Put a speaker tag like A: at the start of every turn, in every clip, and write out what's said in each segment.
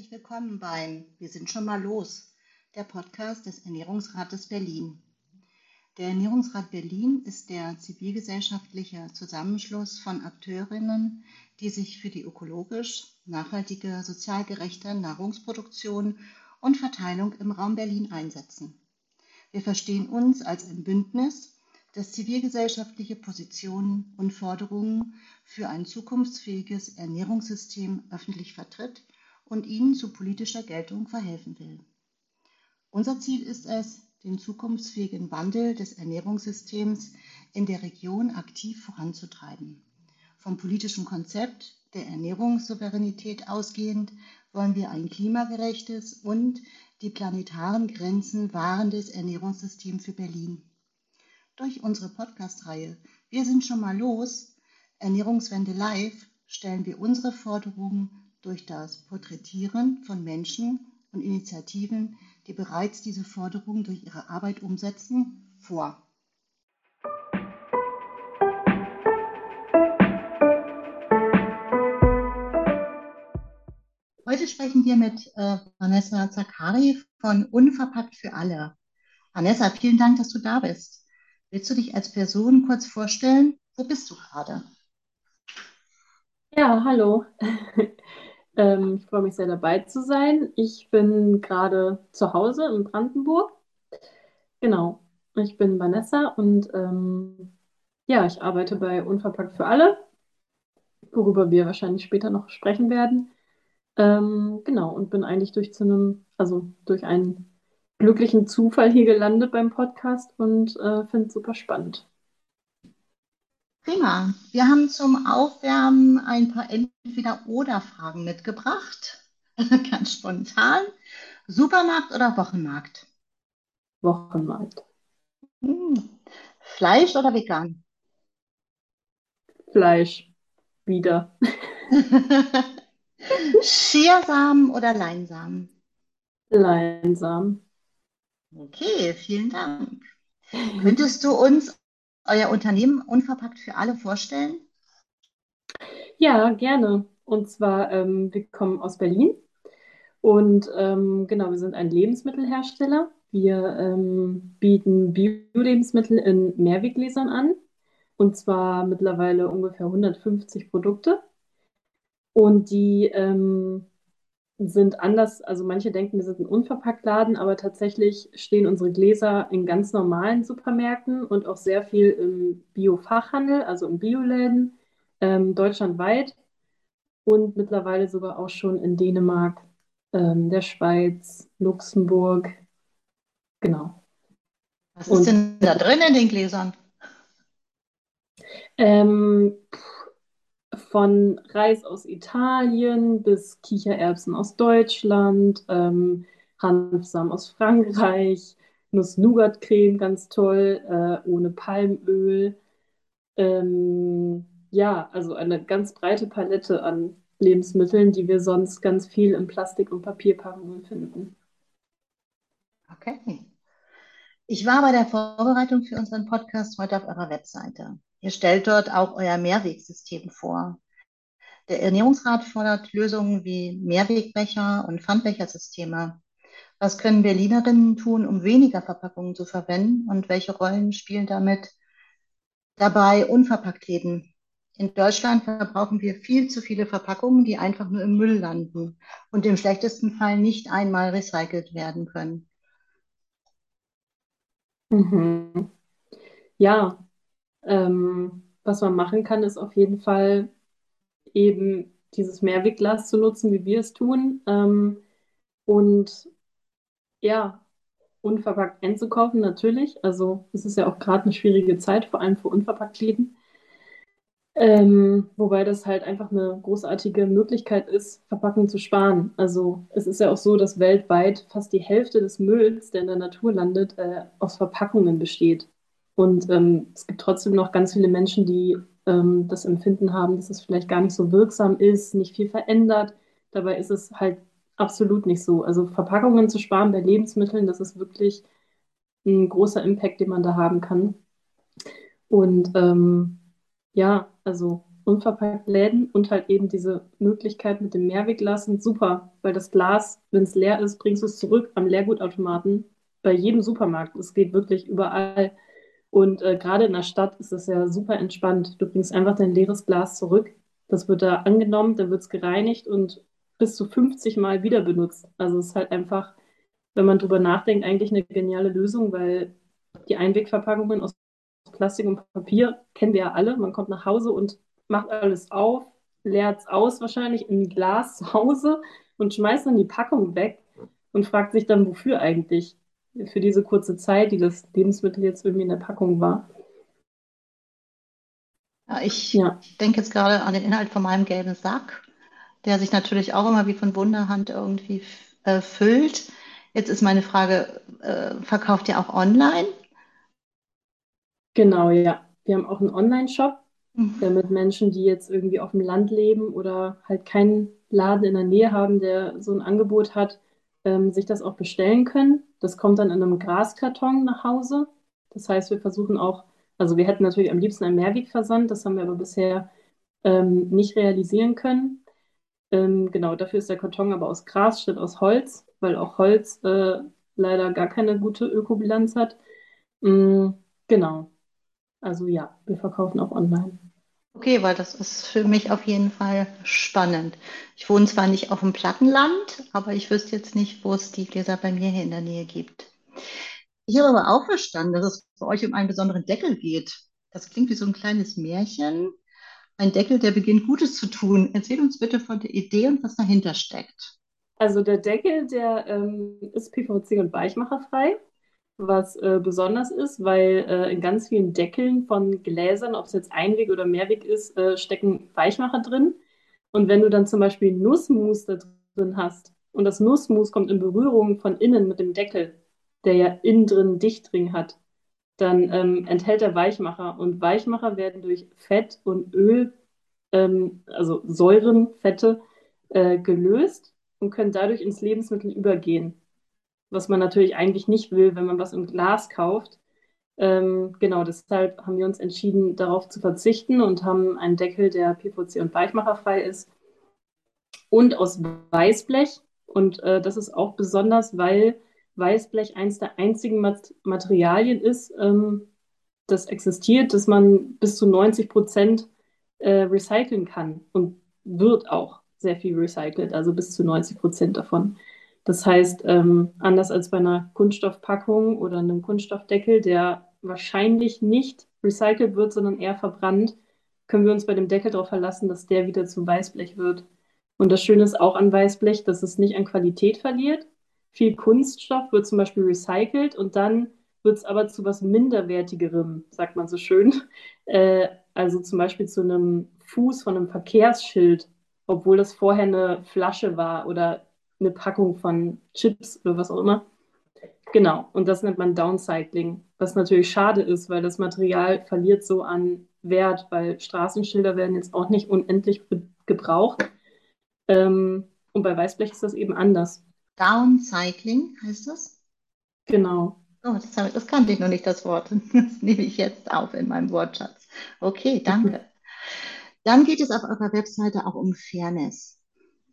A: herzlich willkommen beim Wir sind schon mal los, der Podcast des Ernährungsrates Berlin. Der Ernährungsrat Berlin ist der zivilgesellschaftliche Zusammenschluss von Akteurinnen, die sich für die ökologisch, nachhaltige, sozial gerechte Nahrungsproduktion und Verteilung im Raum Berlin einsetzen. Wir verstehen uns als ein Bündnis, das zivilgesellschaftliche Positionen und Forderungen für ein zukunftsfähiges Ernährungssystem öffentlich vertritt und ihnen zu politischer Geltung verhelfen will. Unser Ziel ist es, den zukunftsfähigen Wandel des Ernährungssystems in der Region aktiv voranzutreiben. Vom politischen Konzept der Ernährungssouveränität ausgehend wollen wir ein klimagerechtes und die planetaren Grenzen wahrendes Ernährungssystem für Berlin. Durch unsere Podcast-Reihe Wir sind schon mal los, Ernährungswende live, stellen wir unsere Forderungen durch das Porträtieren von Menschen und Initiativen, die bereits diese Forderungen durch ihre Arbeit umsetzen, vor. Heute sprechen wir mit äh, Vanessa Zakari von Unverpackt für alle. Vanessa, vielen Dank, dass du da bist. Willst du dich als Person kurz vorstellen? Wo bist du gerade?
B: Ja, hallo. Ähm, ich freue mich sehr dabei zu sein. Ich bin gerade zu Hause in Brandenburg. Genau. Ich bin Vanessa und ähm, ja, ich arbeite bei Unverpackt für alle, worüber wir wahrscheinlich später noch sprechen werden. Ähm, genau, und bin eigentlich durch zu einem, also durch einen glücklichen Zufall hier gelandet beim Podcast und äh, finde es super spannend.
A: Prima. Wir haben zum Aufwärmen ein paar Entweder-Oder-Fragen mitgebracht. Ganz spontan. Supermarkt oder Wochenmarkt?
B: Wochenmarkt.
A: Hm. Fleisch oder vegan?
B: Fleisch. Wieder.
A: Chiasamen oder Leinsamen?
B: Leinsamen.
A: Okay, vielen Dank. Könntest du uns euer Unternehmen Unverpackt für alle vorstellen?
B: Ja, gerne. Und zwar, ähm, wir kommen aus Berlin und ähm, genau, wir sind ein Lebensmittelhersteller. Wir ähm, bieten Bio-Lebensmittel in Mehrweggläsern an und zwar mittlerweile ungefähr 150 Produkte. Und die ähm, sind anders, also manche denken, wir sind ein Unverpacktladen, aber tatsächlich stehen unsere Gläser in ganz normalen Supermärkten und auch sehr viel im Bio-Fachhandel, also in Bioläden, ähm, deutschlandweit und mittlerweile sogar auch schon in Dänemark, ähm, der Schweiz, Luxemburg. Genau.
A: Was ist und, denn da drin in den Gläsern?
B: Ähm, von Reis aus Italien bis Kichererbsen aus Deutschland, ähm, Hanfsamen aus Frankreich, Nuss-Nougat-Creme, ganz toll, äh, ohne Palmöl. Ähm, ja, also eine ganz breite Palette an Lebensmitteln, die wir sonst ganz viel in Plastik- und Papierpackungen finden.
A: Okay. Ich war bei der Vorbereitung für unseren Podcast heute auf eurer Webseite. Ihr stellt dort auch euer Mehrwegsystem vor. Der Ernährungsrat fordert Lösungen wie Mehrwegbecher und Pfandbechersysteme. Was können Berlinerinnen tun, um weniger Verpackungen zu verwenden und welche Rollen spielen damit dabei Unverpacktläden? In Deutschland verbrauchen wir viel zu viele Verpackungen, die einfach nur im Müll landen und im schlechtesten Fall nicht einmal recycelt werden können.
B: Mhm. Ja, ähm, was man machen kann, ist auf jeden Fall eben dieses Mehrwegglas zu nutzen, wie wir es tun. Ähm, und ja, unverpackt einzukaufen, natürlich. Also es ist ja auch gerade eine schwierige Zeit, vor allem für Unverpacktläden. Ähm, wobei das halt einfach eine großartige Möglichkeit ist, Verpackungen zu sparen. Also es ist ja auch so, dass weltweit fast die Hälfte des Mülls, der in der Natur landet, äh, aus Verpackungen besteht. Und ähm, es gibt trotzdem noch ganz viele Menschen, die ähm, das Empfinden haben, dass es vielleicht gar nicht so wirksam ist, nicht viel verändert. Dabei ist es halt absolut nicht so. Also Verpackungen zu sparen bei Lebensmitteln, das ist wirklich ein großer Impact, den man da haben kann. Und ähm, ja, also Unverpacktläden und halt eben diese Möglichkeit mit dem Mehrwegglas sind super, weil das Glas, wenn es leer ist, bringst du es zurück am Leergutautomaten bei jedem Supermarkt. Es geht wirklich überall. Und äh, gerade in der Stadt ist es ja super entspannt. Du bringst einfach dein leeres Glas zurück. Das wird da angenommen, dann wird es gereinigt und bis zu 50 Mal wieder benutzt. Also es ist halt einfach, wenn man drüber nachdenkt, eigentlich eine geniale Lösung, weil die Einwegverpackungen aus Plastik und Papier kennen wir ja alle. Man kommt nach Hause und macht alles auf, leert es aus wahrscheinlich in ein Glas zu Hause und schmeißt dann die Packung weg und fragt sich dann, wofür eigentlich? Für diese kurze Zeit, die das Lebensmittel jetzt irgendwie in der Packung war.
A: Ja, ich ja. denke jetzt gerade an den Inhalt von meinem gelben Sack, der sich natürlich auch immer wie von Wunderhand irgendwie äh, füllt. Jetzt ist meine Frage, äh, verkauft ihr auch online?
B: Genau, ja. Wir haben auch einen Online-Shop, mhm. damit Menschen, die jetzt irgendwie auf dem Land leben oder halt keinen Laden in der Nähe haben, der so ein Angebot hat, ähm, sich das auch bestellen können. Das kommt dann in einem Graskarton nach Hause. Das heißt, wir versuchen auch, also wir hätten natürlich am liebsten einen Mehrwegversand, das haben wir aber bisher ähm, nicht realisieren können. Ähm, genau, dafür ist der Karton aber aus Gras statt aus Holz, weil auch Holz äh, leider gar keine gute Ökobilanz hat. Mm, genau. Also ja, wir verkaufen auch online.
A: Okay, weil das ist für mich auf jeden Fall spannend. Ich wohne zwar nicht auf dem Plattenland, aber ich wüsste jetzt nicht, wo es die Gläser bei mir hier in der Nähe gibt. Ich habe aber auch verstanden, dass es bei euch um einen besonderen Deckel geht. Das klingt wie so ein kleines Märchen. Ein Deckel, der beginnt Gutes zu tun. Erzähl uns bitte von der Idee und was dahinter steckt.
B: Also der Deckel, der ähm, ist PVC und weichmacherfrei was äh, besonders ist, weil äh, in ganz vielen Deckeln von Gläsern, ob es jetzt Einweg oder Mehrweg ist, äh, stecken Weichmacher drin. Und wenn du dann zum Beispiel Nussmus da drin hast und das Nussmus kommt in Berührung von innen mit dem Deckel, der ja innen drin Dichtring hat, dann ähm, enthält er Weichmacher. Und Weichmacher werden durch Fett und Öl, ähm, also Säuren, Fette, äh, gelöst und können dadurch ins Lebensmittel übergehen was man natürlich eigentlich nicht will, wenn man was im Glas kauft. Ähm, genau, deshalb haben wir uns entschieden, darauf zu verzichten und haben einen Deckel, der PVC und weichmacherfrei ist und aus Weißblech. Und äh, das ist auch besonders, weil Weißblech eines der einzigen Mat Materialien ist, ähm, das existiert, dass man bis zu 90 Prozent äh, recyceln kann und wird auch sehr viel recycelt, also bis zu 90 Prozent davon. Das heißt, ähm, anders als bei einer Kunststoffpackung oder einem Kunststoffdeckel, der wahrscheinlich nicht recycelt wird, sondern eher verbrannt, können wir uns bei dem Deckel darauf verlassen, dass der wieder zu Weißblech wird. Und das Schöne ist auch an Weißblech, dass es nicht an Qualität verliert. Viel Kunststoff wird zum Beispiel recycelt und dann wird es aber zu was Minderwertigerem, sagt man so schön. Äh, also zum Beispiel zu einem Fuß von einem Verkehrsschild, obwohl das vorher eine Flasche war oder eine Packung von Chips oder was auch immer. Genau, und das nennt man Downcycling, was natürlich schade ist, weil das Material verliert so an Wert, weil Straßenschilder werden jetzt auch nicht unendlich gebraucht. Ähm, und bei Weißblech ist das eben anders.
A: Downcycling heißt das?
B: Genau.
A: Oh, das, ich, das kannte ich noch nicht, das Wort. Das nehme ich jetzt auf in meinem Wortschatz. Okay, danke. Dann geht es auf eurer Webseite auch um Fairness.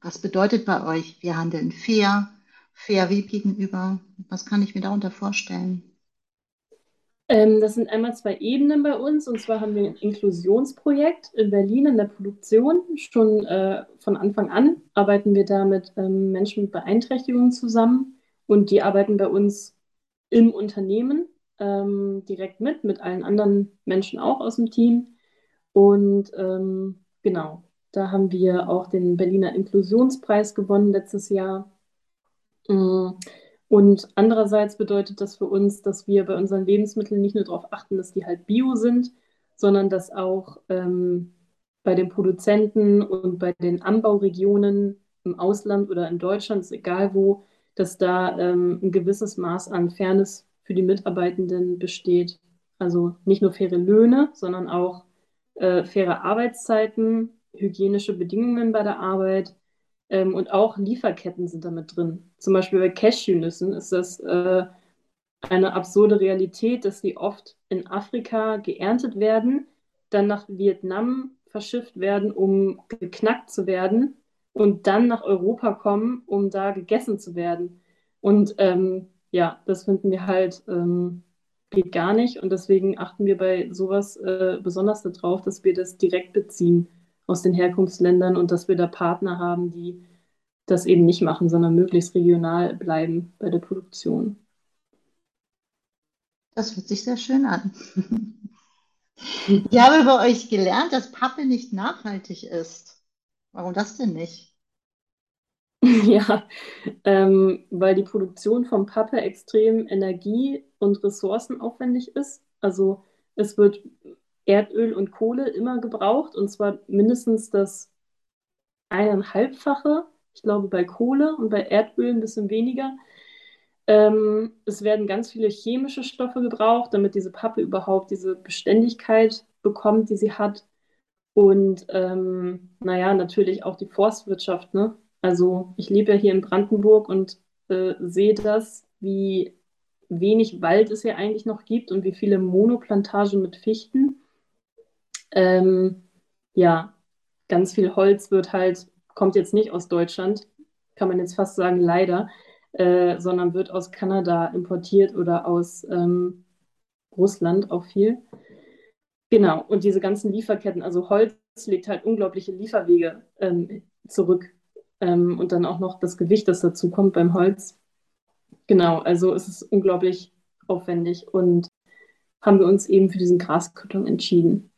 A: Was bedeutet bei euch, wir handeln fair, fair wie gegenüber? Was kann ich mir darunter vorstellen?
B: Ähm, das sind einmal zwei Ebenen bei uns. Und zwar haben wir ein Inklusionsprojekt in Berlin in der Produktion. Schon äh, von Anfang an arbeiten wir da mit ähm, Menschen mit Beeinträchtigungen zusammen. Und die arbeiten bei uns im Unternehmen ähm, direkt mit, mit allen anderen Menschen auch aus dem Team. Und ähm, genau, da haben wir auch den Berliner Inklusionspreis gewonnen letztes Jahr. Mm. Und andererseits bedeutet das für uns, dass wir bei unseren Lebensmitteln nicht nur darauf achten, dass die halt bio sind, sondern dass auch ähm, bei den Produzenten und bei den Anbauregionen im Ausland oder in Deutschland, ist egal wo, dass da ähm, ein gewisses Maß an Fairness für die Mitarbeitenden besteht. Also nicht nur faire Löhne, sondern auch äh, faire Arbeitszeiten, hygienische Bedingungen bei der Arbeit ähm, und auch Lieferketten sind damit drin. Zum Beispiel bei Cashewnüssen ist das äh, eine absurde Realität, dass die oft in Afrika geerntet werden, dann nach Vietnam verschifft werden, um geknackt zu werden und dann nach Europa kommen, um da gegessen zu werden. Und ähm, ja, das finden wir halt ähm, geht gar nicht. Und deswegen achten wir bei sowas äh, besonders darauf, dass wir das direkt beziehen aus den Herkunftsländern und dass wir da Partner haben, die das eben nicht machen, sondern möglichst regional bleiben bei der Produktion.
A: Das hört sich sehr schön an. Ich habe bei euch gelernt, dass Pappe nicht nachhaltig ist. Warum das denn nicht?
B: Ja, ähm, weil die Produktion von Pappe extrem energie- und ressourcenaufwendig ist. Also es wird Erdöl und Kohle immer gebraucht und zwar mindestens das eineinhalbfache. Ich glaube bei Kohle und bei Erdöl ein bisschen weniger. Ähm, es werden ganz viele chemische Stoffe gebraucht, damit diese Pappe überhaupt diese Beständigkeit bekommt, die sie hat. Und ähm, naja, natürlich auch die Forstwirtschaft. Ne? Also ich lebe ja hier in Brandenburg und äh, sehe das, wie wenig Wald es hier eigentlich noch gibt und wie viele Monoplantagen mit Fichten. Ähm, ja, ganz viel Holz wird halt, kommt jetzt nicht aus Deutschland, kann man jetzt fast sagen, leider, äh, sondern wird aus Kanada importiert oder aus ähm, Russland auch viel. Genau, und diese ganzen Lieferketten, also Holz legt halt unglaubliche Lieferwege ähm, zurück. Ähm, und dann auch noch das Gewicht, das dazu kommt beim Holz. Genau, also es ist unglaublich aufwendig und haben wir uns eben für diesen Graskarton entschieden.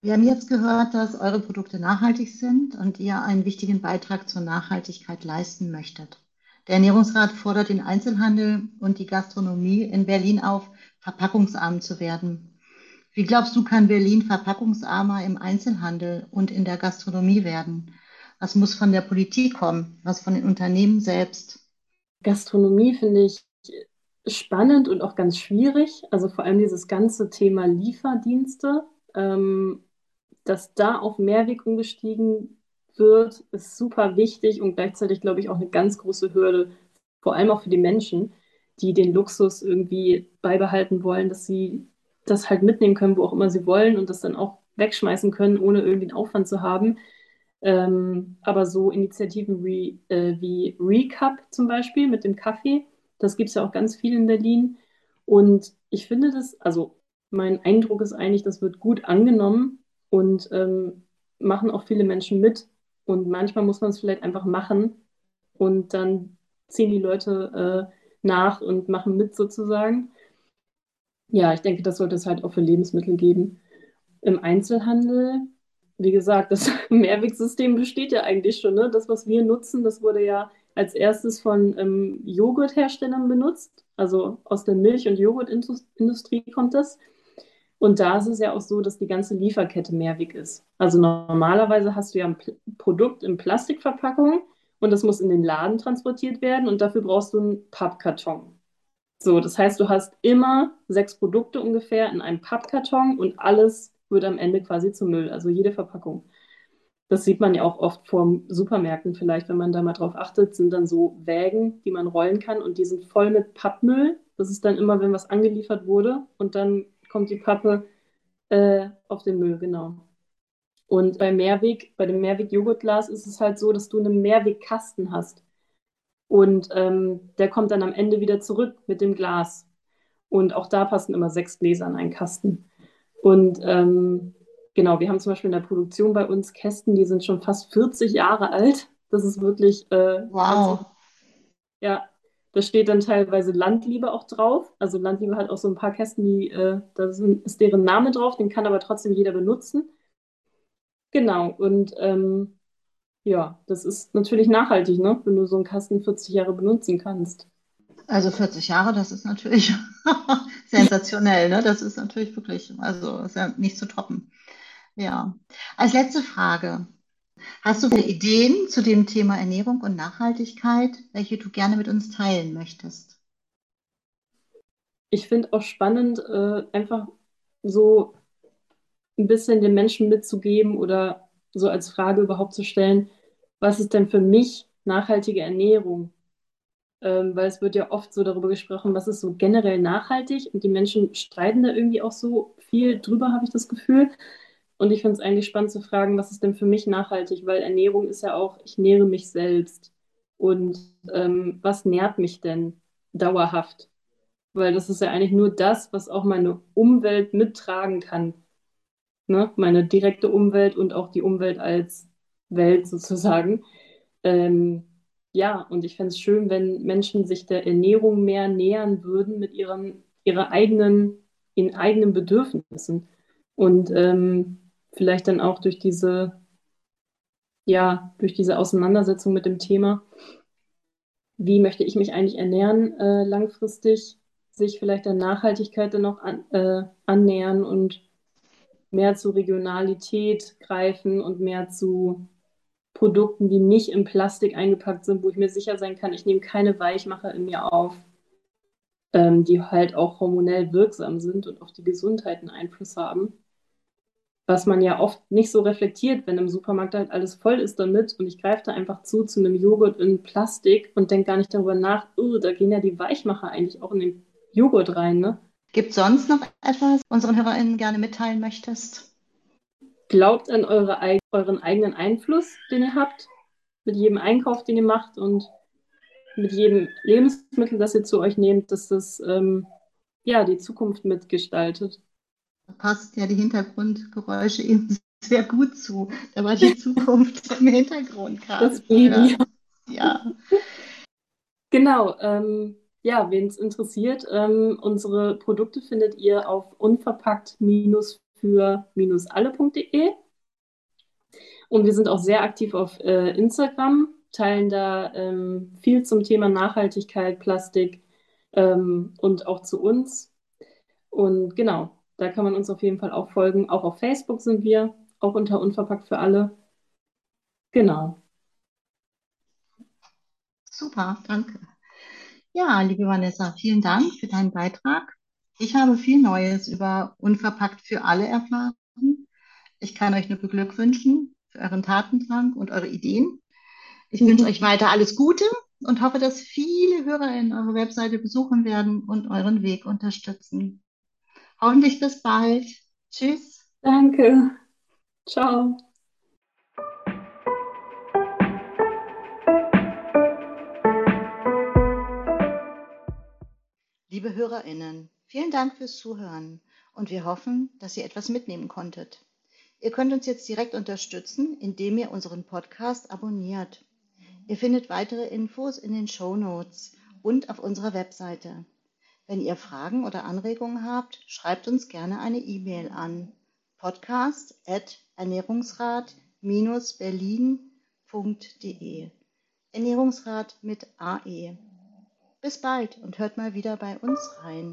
A: Wir haben jetzt gehört, dass eure Produkte nachhaltig sind und ihr einen wichtigen Beitrag zur Nachhaltigkeit leisten möchtet. Der Ernährungsrat fordert den Einzelhandel und die Gastronomie in Berlin auf, verpackungsarm zu werden. Wie glaubst du, kann Berlin verpackungsarmer im Einzelhandel und in der Gastronomie werden? Was muss von der Politik kommen? Was von den Unternehmen selbst?
B: Gastronomie finde ich spannend und auch ganz schwierig. Also vor allem dieses ganze Thema Lieferdienste, ähm, dass da auf Mehrweg umgestiegen wird, ist super wichtig und gleichzeitig, glaube ich, auch eine ganz große Hürde, vor allem auch für die Menschen, die den Luxus irgendwie beibehalten wollen, dass sie das halt mitnehmen können, wo auch immer sie wollen und das dann auch wegschmeißen können, ohne irgendwie einen Aufwand zu haben. Ähm, aber so Initiativen wie, äh, wie Recap zum Beispiel mit dem Kaffee, das gibt es ja auch ganz viel in Berlin. Und ich finde das, also mein Eindruck ist eigentlich, das wird gut angenommen und ähm, machen auch viele Menschen mit. Und manchmal muss man es vielleicht einfach machen und dann ziehen die Leute äh, nach und machen mit sozusagen. Ja, ich denke, das sollte es halt auch für Lebensmittel geben. Im Einzelhandel wie gesagt, das Mehrwegsystem besteht ja eigentlich schon. Ne? Das, was wir nutzen, das wurde ja als erstes von ähm, Joghurtherstellern benutzt. Also aus der Milch- und Joghurtindustrie kommt das. Und da ist es ja auch so, dass die ganze Lieferkette Mehrweg ist. Also normalerweise hast du ja ein Produkt in Plastikverpackung und das muss in den Laden transportiert werden und dafür brauchst du einen Pappkarton. So, das heißt, du hast immer sechs Produkte ungefähr in einem Pappkarton und alles wird am Ende quasi zum Müll, also jede Verpackung. Das sieht man ja auch oft vor Supermärkten vielleicht, wenn man da mal drauf achtet, sind dann so Wägen, die man rollen kann und die sind voll mit Pappmüll. Das ist dann immer, wenn was angeliefert wurde und dann kommt die Pappe äh, auf den Müll, genau. Und bei Mehrweg, bei dem Mehrweg-Joghurtglas ist es halt so, dass du einen Mehrwegkasten hast. Und ähm, der kommt dann am Ende wieder zurück mit dem Glas. Und auch da passen immer sechs Gläser in einen Kasten. Und ähm, genau, wir haben zum Beispiel in der Produktion bei uns Kästen, die sind schon fast 40 Jahre alt. Das ist wirklich. Äh,
A: wow. Also,
B: ja, da steht dann teilweise Landliebe auch drauf. Also Landliebe hat auch so ein paar Kästen, die, äh, da ist deren Name drauf, den kann aber trotzdem jeder benutzen. Genau, und ähm, ja, das ist natürlich nachhaltig, ne? wenn du so einen Kasten 40 Jahre benutzen kannst.
A: Also 40 Jahre, das ist natürlich sensationell, ne? Das ist natürlich wirklich, also ist ja nicht zu toppen. Ja. Als letzte Frage. Hast du Ideen zu dem Thema Ernährung und Nachhaltigkeit, welche du gerne mit uns teilen möchtest?
B: Ich finde auch spannend, äh, einfach so ein bisschen den Menschen mitzugeben oder so als Frage überhaupt zu stellen, was ist denn für mich nachhaltige Ernährung? ähm, weil es wird ja oft so darüber gesprochen, was ist so generell nachhaltig und die Menschen streiten da irgendwie auch so viel drüber, habe ich das Gefühl. Und ich finde es eigentlich spannend zu fragen, was ist denn für mich nachhaltig? Weil Ernährung ist ja auch, ich nähre mich selbst. Und ähm, was nährt mich denn dauerhaft? Weil das ist ja eigentlich nur das, was auch meine Umwelt mittragen kann. Ne? Meine direkte Umwelt und auch die Umwelt als Welt sozusagen. Ähm, ja, und ich fände es schön, wenn Menschen sich der Ernährung mehr nähern würden mit ihren, ihrer eigenen, ihren eigenen Bedürfnissen. Und ähm, vielleicht dann auch durch diese, ja, durch diese Auseinandersetzung mit dem Thema, wie möchte ich mich eigentlich ernähren äh, langfristig, sich vielleicht der Nachhaltigkeit dann noch an, äh, annähern und mehr zu Regionalität greifen und mehr zu Produkten, die nicht in Plastik eingepackt sind, wo ich mir sicher sein kann, ich nehme keine Weichmacher in mir auf, ähm, die halt auch hormonell wirksam sind und auf die Gesundheit einen Einfluss haben. Was man ja oft nicht so reflektiert, wenn im Supermarkt halt alles voll ist damit und ich greife da einfach zu zu einem Joghurt in Plastik und denke gar nicht darüber nach, oh, da gehen ja die Weichmacher eigentlich auch in den Joghurt rein, ne?
A: Gibt es sonst noch etwas, unseren HörerInnen gerne mitteilen möchtest?
B: Glaubt an eure, euren eigenen Einfluss, den ihr habt, mit jedem Einkauf, den ihr macht und mit jedem Lebensmittel, das ihr zu euch nehmt, dass das ähm, ja die Zukunft mitgestaltet.
A: Passt ja die Hintergrundgeräusche eben sehr gut zu. Da war die Zukunft im Hintergrund gerade. Das Baby. Ja. ja.
B: Genau. Ähm, ja, wen es interessiert, ähm, unsere Produkte findet ihr auf unverpackt-für-alle.de. Und wir sind auch sehr aktiv auf äh, Instagram, teilen da ähm, viel zum Thema Nachhaltigkeit, Plastik ähm, und auch zu uns. Und genau, da kann man uns auf jeden Fall auch folgen. Auch auf Facebook sind wir, auch unter Unverpackt für alle. Genau.
A: Super, danke. Ja, liebe Vanessa, vielen Dank für deinen Beitrag. Ich habe viel Neues über Unverpackt für alle erfahren. Ich kann euch nur beglückwünschen für euren Tatendrang und eure Ideen. Ich wünsche euch weiter alles Gute und hoffe, dass viele HörerInnen eure Webseite besuchen werden und euren Weg unterstützen. Hoffentlich bis bald. Tschüss.
B: Danke. Ciao.
A: Liebe HörerInnen, vielen Dank fürs Zuhören und wir hoffen, dass ihr etwas mitnehmen konntet. Ihr könnt uns jetzt direkt unterstützen, indem ihr unseren Podcast abonniert. Ihr findet weitere Infos in den Show Notes und auf unserer Webseite. Wenn ihr Fragen oder Anregungen habt, schreibt uns gerne eine E-Mail an podcast@ernährungsrat-berlin.de. Ernährungsrat mit AE. Bis bald und hört mal wieder bei uns rein.